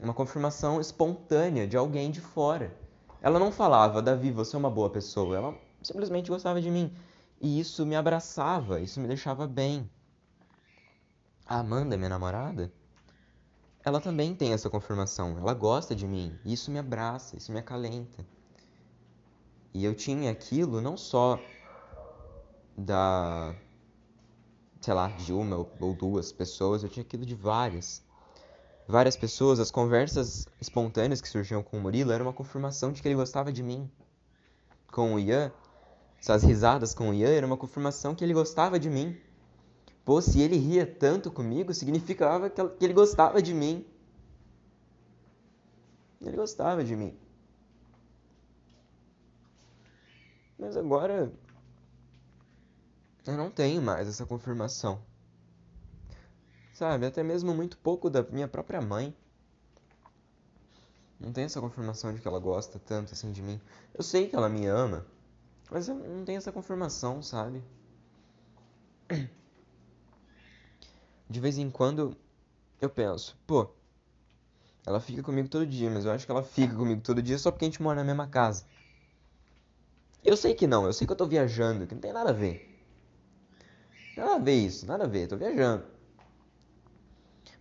uma confirmação espontânea de alguém de fora. Ela não falava, Davi, você é uma boa pessoa. Ela simplesmente gostava de mim. E isso me abraçava, isso me deixava bem. A Amanda, minha namorada, ela também tem essa confirmação. Ela gosta de mim. Isso me abraça, isso me acalenta. E eu tinha aquilo não só da, sei lá, de uma ou duas pessoas, eu tinha aquilo de várias várias pessoas, as conversas espontâneas que surgiam com o Murilo era uma confirmação de que ele gostava de mim. Com o Ian, essas risadas com o Ian era uma confirmação que ele gostava de mim. Pô, se ele ria tanto comigo, significava que ele gostava de mim. Ele gostava de mim. Mas agora eu não tenho mais essa confirmação. Sabe? Até mesmo muito pouco da minha própria mãe. Não tem essa confirmação de que ela gosta tanto assim de mim. Eu sei que ela me ama, mas eu não tenho essa confirmação, sabe? De vez em quando eu penso, pô, ela fica comigo todo dia, mas eu acho que ela fica comigo todo dia só porque a gente mora na mesma casa. Eu sei que não, eu sei que eu tô viajando, que não tem nada a ver. Nada a ver isso, nada a ver, tô viajando.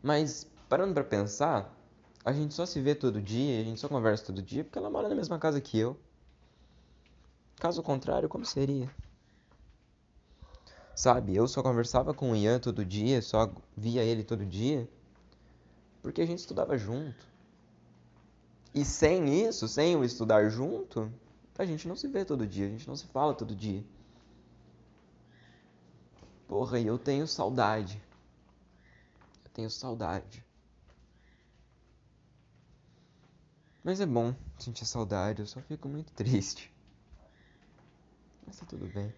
Mas, parando para pensar, a gente só se vê todo dia, a gente só conversa todo dia porque ela mora na mesma casa que eu. Caso contrário, como seria? Sabe, eu só conversava com o Ian todo dia, só via ele todo dia, porque a gente estudava junto. E sem isso, sem o estudar junto, a gente não se vê todo dia, a gente não se fala todo dia. Porra, e eu tenho saudade tenho saudade. Mas é bom sentir saudade, eu só fico muito triste. Mas tá tudo bem.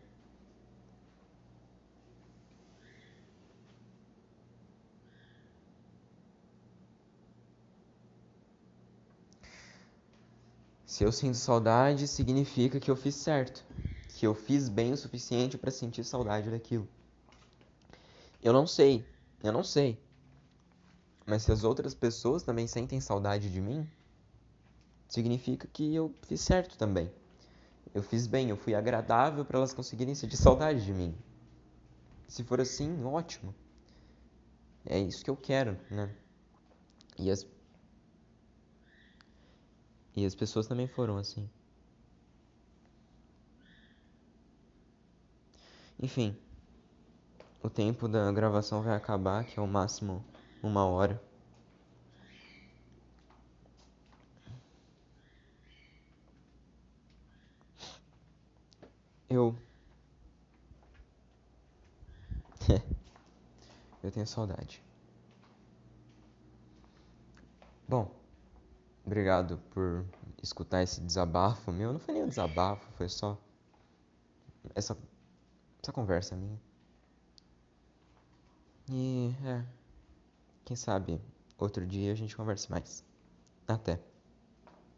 Se eu sinto saudade, significa que eu fiz certo, que eu fiz bem o suficiente para sentir saudade daquilo. Eu não sei, eu não sei. Mas se as outras pessoas também sentem saudade de mim, significa que eu fiz certo também. Eu fiz bem, eu fui agradável para elas conseguirem sentir saudade de mim. Se for assim, ótimo. É isso que eu quero, né? E as e as pessoas também foram assim. Enfim, o tempo da gravação vai acabar, que é o máximo uma hora. Eu. eu tenho saudade. Bom, obrigado por escutar esse desabafo meu. Não foi nem um desabafo, foi só essa, essa conversa minha. E é. Quem sabe outro dia a gente converse mais. Até.